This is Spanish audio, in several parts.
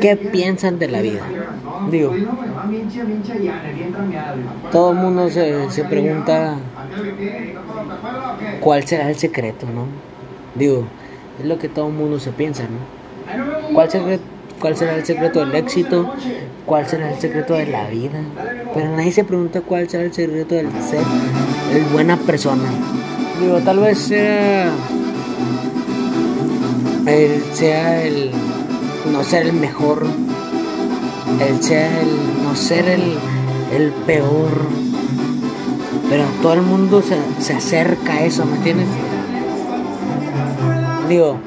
¿Qué piensan de la vida? Digo, todo el mundo se, se pregunta cuál será el secreto, ¿no? Digo, es lo que todo el mundo se piensa, ¿no? ¿Cuál, secreto, ¿Cuál será el secreto del éxito? ¿Cuál será el secreto de la vida? Pero nadie se pregunta cuál será el secreto del ser el buena persona. Digo, tal vez sea el, sea el no ser el mejor, el sea el no ser el, el peor, pero todo el mundo se, se acerca a eso, ¿me entiendes? Digo,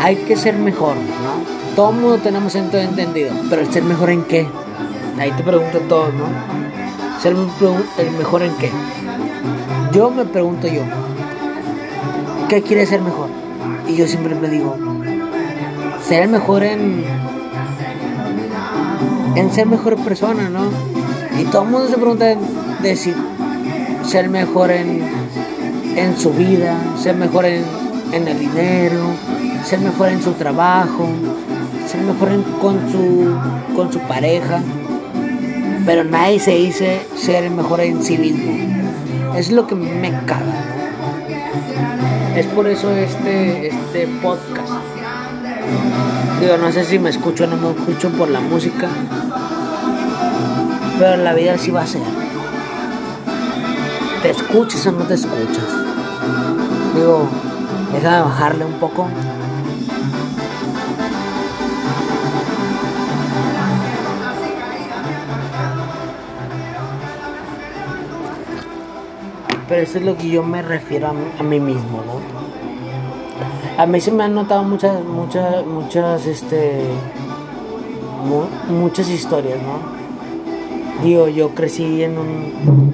hay que ser mejor, ¿no? Todo el mundo tenemos todo entendido, pero el ser mejor en qué? Ahí te pregunto todos, ¿no? Ser el mejor en qué? Yo me pregunto yo, ¿qué quiere ser mejor? Y yo siempre me digo, ser mejor en en ser mejor persona, ¿no? Y todo el mundo se pregunta de decir ser mejor en, en su vida, ser mejor en, en el dinero, ser mejor en su trabajo, ser mejor con su con su pareja, pero nadie se dice ser el mejor en sí mismo. Es lo que me caga. Es por eso este este podcast. Digo, no sé si me escucho o no me escucho por la música. Pero la vida sí va a ser. ¿Te escuchas o no te escuchas? Digo, déjame bajarle un poco. Eso es lo que yo me refiero a, mí mismo, ¿no? A mí se me han notado muchas, muchas, muchas, este, mu muchas historias, ¿no? Digo, yo crecí en un,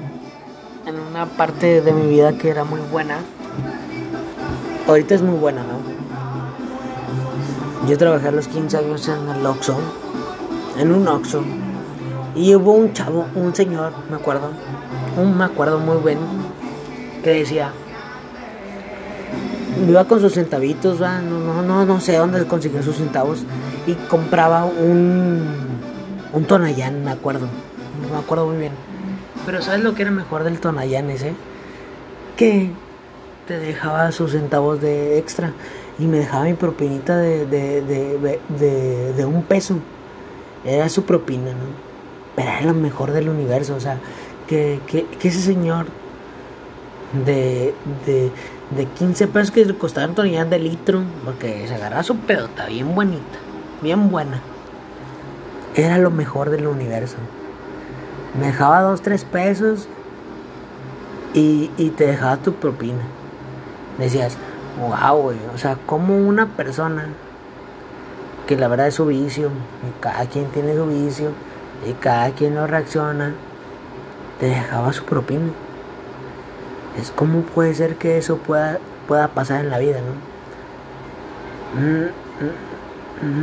en una parte de mi vida que era muy buena. Ahorita es muy buena, ¿no? Yo trabajé a los 15 años en el Oxxo, en un Oxxo. Y hubo un chavo, un señor, me acuerdo, un me acuerdo muy bien, que decía, iba con sus centavitos, ¿va? No, no, no, no sé dónde consiguió sus centavos y compraba un, un Tonayán, me acuerdo, no me acuerdo muy bien. Pero ¿sabes lo que era mejor del Tonayán ese? Que te dejaba sus centavos de extra y me dejaba mi propinita de, de, de, un peso. Era su propina, ¿no? Pero era lo mejor del universo, o sea, que, que ese señor de, de, de 15 pesos que le costaba un tonelada de litro, porque se agarraba su pedota bien bonita, bien buena. Era lo mejor del universo. Me dejaba 2, 3 pesos y, y te dejaba tu propina. Decías, wow, güey, o sea, como una persona que la verdad es su vicio, y cada quien tiene su vicio, y cada quien lo reacciona, te dejaba su propina. Es como puede ser que eso pueda, pueda pasar en la vida, ¿no?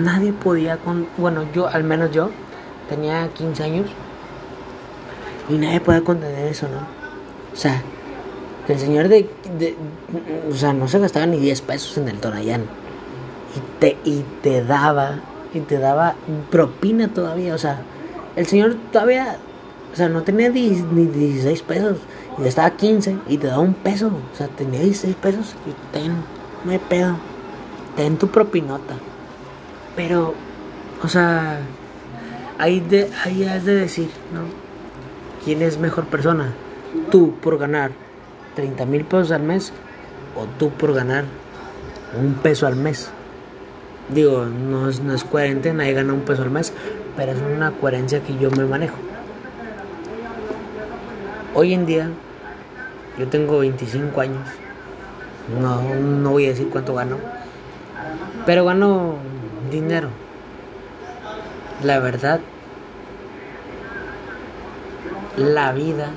Nadie podía, con, bueno, yo, al menos yo, tenía 15 años y nadie podía contener eso, ¿no? O sea, el señor de, de, o sea, no se gastaba ni 10 pesos en el Tonayán y te, y te daba, y te daba propina todavía, o sea, el señor todavía, o sea, no tenía ni 16 pesos y estaba 15 y te daba un peso. O sea, tenía 16 pesos y ten, no hay pedo. Ten tu propinota. Pero, o sea, ahí, de, ahí has de decir, ¿no? ¿Quién es mejor persona? ¿Tú por ganar 30 mil pesos al mes o tú por ganar un peso al mes? Digo, no es, no es coherente, nadie gana un peso al mes, pero es una coherencia que yo me manejo. Hoy en día, yo tengo 25 años. No, no voy a decir cuánto gano. Pero gano dinero. La verdad, la vida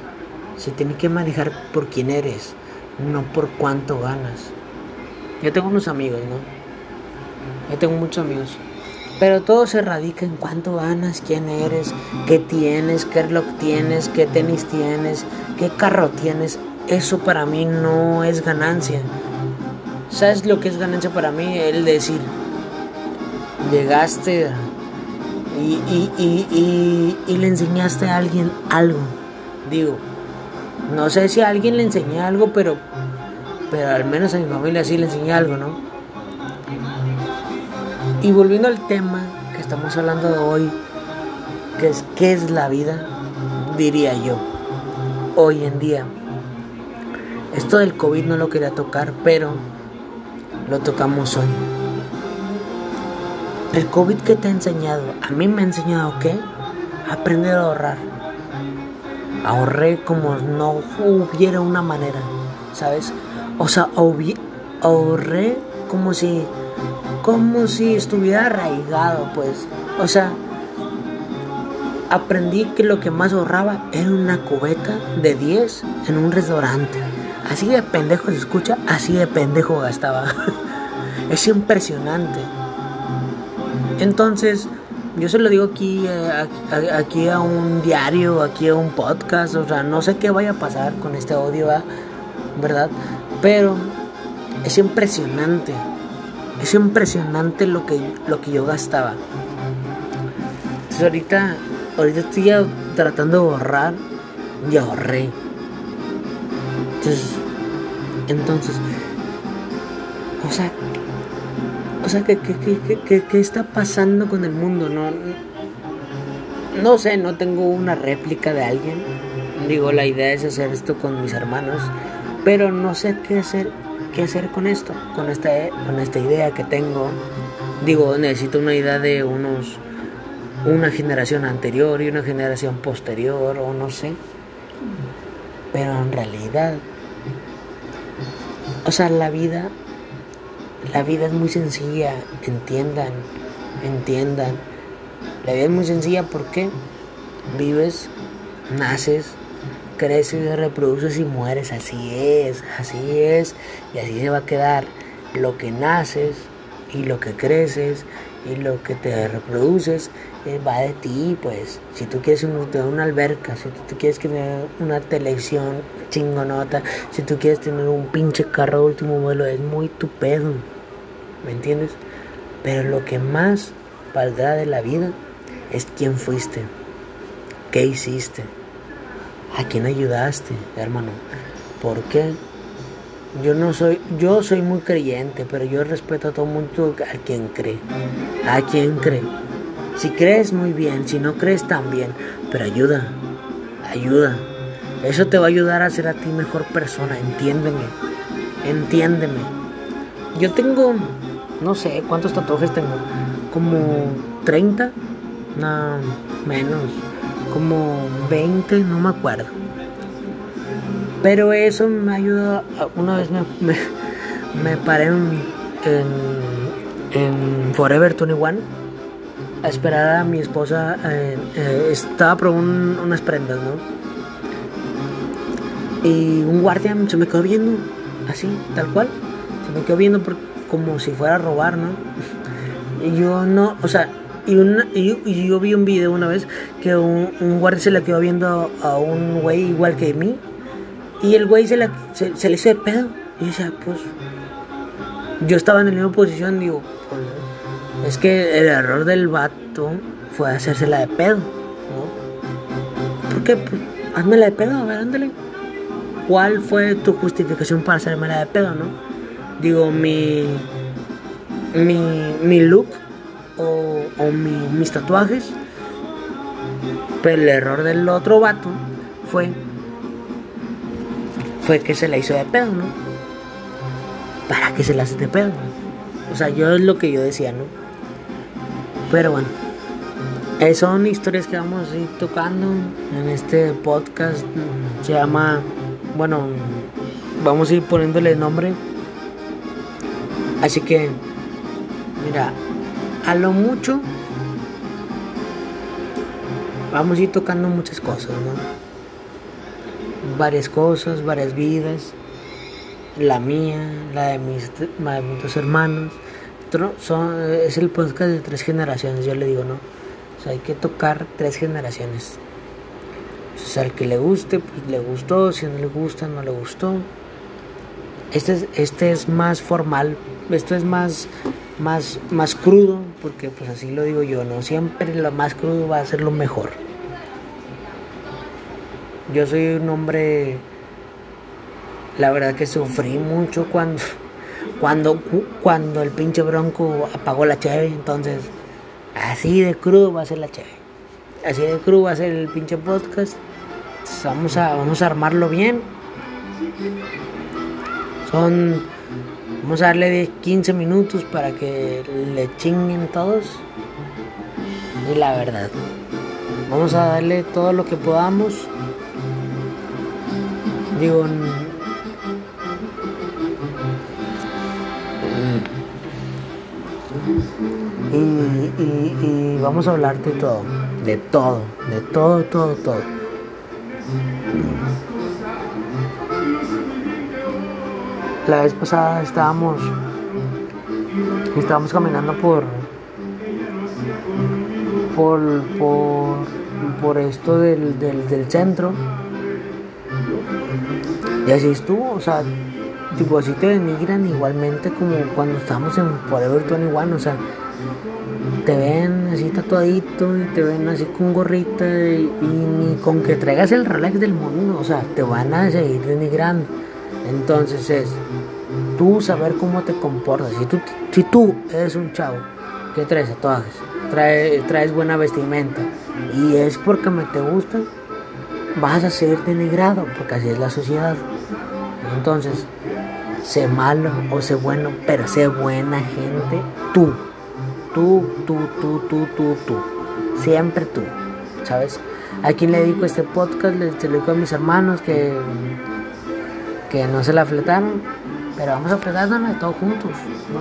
se tiene que manejar por quién eres, no por cuánto ganas. Yo tengo unos amigos, ¿no? Yo tengo muchos amigos. Pero todo se radica en cuánto ganas, quién eres, qué tienes, qué reloj tienes, qué tenis tienes, qué carro tienes. Eso para mí no es ganancia. ¿Sabes lo que es ganancia para mí? El decir, llegaste y, y, le enseñaste a alguien algo. Digo, no sé si a alguien le enseñé algo, pero, pero al menos a mi familia sí le enseñé algo, ¿no? Y volviendo al tema que estamos hablando hoy, que es qué es la vida, diría yo, hoy en día. Esto del COVID no lo quería tocar, pero lo tocamos hoy. El COVID que te ha enseñado, a mí me ha enseñado que aprender a ahorrar. Ahorré como no hubiera una manera, ¿sabes? O sea, ahorré como si como si estuviera arraigado, pues. O sea, aprendí que lo que más ahorraba era una cubeta de 10 en un restaurante. Así de pendejo se escucha, así de pendejo gastaba. es impresionante. Entonces, yo se lo digo aquí, eh, aquí a un diario, aquí a un podcast, o sea, no sé qué vaya a pasar con este audio, ¿verdad? Pero es impresionante, es impresionante lo que, lo que yo gastaba. Entonces ahorita, ahorita estoy tratando de ahorrar y ahorré. Entonces, entonces, o sea, o sea, ¿qué, qué, está pasando con el mundo? No, no sé, no tengo una réplica de alguien. Digo, la idea es hacer esto con mis hermanos, pero no sé qué hacer, qué hacer con esto, con esta, con esta idea que tengo. Digo, necesito una idea de unos, una generación anterior y una generación posterior, o no sé. Pero en realidad, o sea, la vida la vida es muy sencilla, entiendan, entiendan. La vida es muy sencilla porque vives, naces, reproduces y mueres. Así es, así es. Y así se va a quedar. Lo que naces y lo que creces y lo que te reproduces eh, va de ti, pues. Si tú quieres tener una alberca, si tú quieres tener una televisión chingonota, si tú quieres tener un pinche carro de último modelo, es muy tu pedo. ¿me entiendes? Pero lo que más valdrá de la vida es quién fuiste, qué hiciste, a quién ayudaste, hermano. ¿Por qué? Yo no soy, yo soy muy creyente, pero yo respeto a todo mundo a quien cree, a quien cree. Si crees muy bien, si no crees también, pero ayuda, ayuda. Eso te va a ayudar a ser a ti mejor persona, entiéndeme, entiéndeme. Yo tengo no sé cuántos tatuajes tengo, como 30, no, menos, como 20, no me acuerdo. Pero eso me ayudó, una vez me, me, paré en, en, Forever 21 a esperar a mi esposa, eh, estaba probando unas prendas, ¿no? Y un guardia se me quedó viendo, así, tal cual. Se me quedó viendo como si fuera a robar, ¿no? Y yo no, o sea, y, una, y, yo vi un video una vez que un, guardia se le quedó viendo a, un güey igual que mí. Y el güey se, le se, le hizo de pedo. Y decía, pues. Yo estaba en la misma posición, digo, pues, es que el error del vato fue hacérsela de pedo, ¿no? ¿Por qué? Pues, la de pedo, a ver, ándale. ¿Cuál fue tu justificación para hacerme la de pedo, no? digo, mi, mi, mi look o, o mis tatuajes. Pero el error del otro vato fue, fue que se la hizo de pedo, ¿no? ¿Para qué se la hace de pedo? O sea, yo es lo que yo decía, ¿no? Pero bueno, son historias que vamos a ir tocando en este podcast. Se llama, bueno, vamos a ir poniéndole nombre Así que, mira, a lo mucho vamos a ir tocando muchas cosas, ¿no? Varias cosas, varias vidas, la mía, la de mis, dos hermanos. Son, es el podcast de tres generaciones, yo le digo, ¿no? Hay que tocar tres generaciones. O sea, al que le guste, pues le gustó, si no le gusta, no le gustó. Este es, este es más formal, esto es más, más, más crudo, porque pues así lo digo yo, no siempre lo más crudo va a ser lo mejor. Yo soy un hombre, la verdad que sufrí mucho cuando, cuando, cuando el pinche bronco apagó la cheve, entonces así de crudo va a ser la cheve, así de crudo va a ser el pinche podcast. Vamos a, vamos a armarlo bien. Son. Vamos a darle 10, 15 minutos para que le chinguen todos. Y la verdad. Vamos a darle todo lo que podamos. Digo. Y, y, y vamos a hablar de todo. De todo. De todo, todo, todo. La vez pasada estábamos estábamos caminando por por por, esto del, del, del centro y así estuvo, o sea, tipo así te denigran igualmente como cuando estábamos en Forever 21, o sea, te ven así tatuadito y te ven así con gorrita y, y, ni con que traigas el Rolex del mundo, o sea, te van a seguir denigrando. Entonces es tú saber cómo te comportas. Si tú, si tú eres un chavo que traes tatuajes, traes, traes buena vestimenta y es porque me te gusta, vas a ser denigrado, porque así es la sociedad. Entonces, sé malo o sé bueno, pero sé buena gente, tú. Tú, tú, tú, tú, tú, tú. Siempre tú. ¿Sabes? ¿A quién le dedico este podcast? Le, lo dedico a mis hermanos que, que no se la fletaron. Pero vamos a fletárnosla todos juntos. ¿no?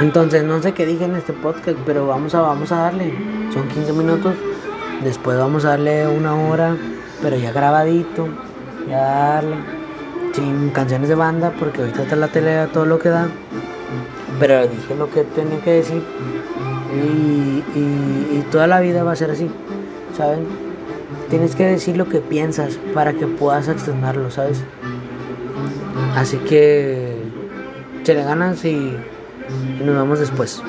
Entonces, no sé qué dije en este podcast, pero vamos a, vamos a darle. Son 15 minutos. Después vamos a darle una hora, pero ya grabadito. Ya darle. Sin canciones de banda, porque ahorita está la tele a todo lo que da. Pero dije lo que tenía que decir. Y, toda la vida va a ser así. ¿Saben? Tienes que decir lo que piensas para que puedas externarlo, ¿sabes? Así que. Chale ganas y y nos vemos después.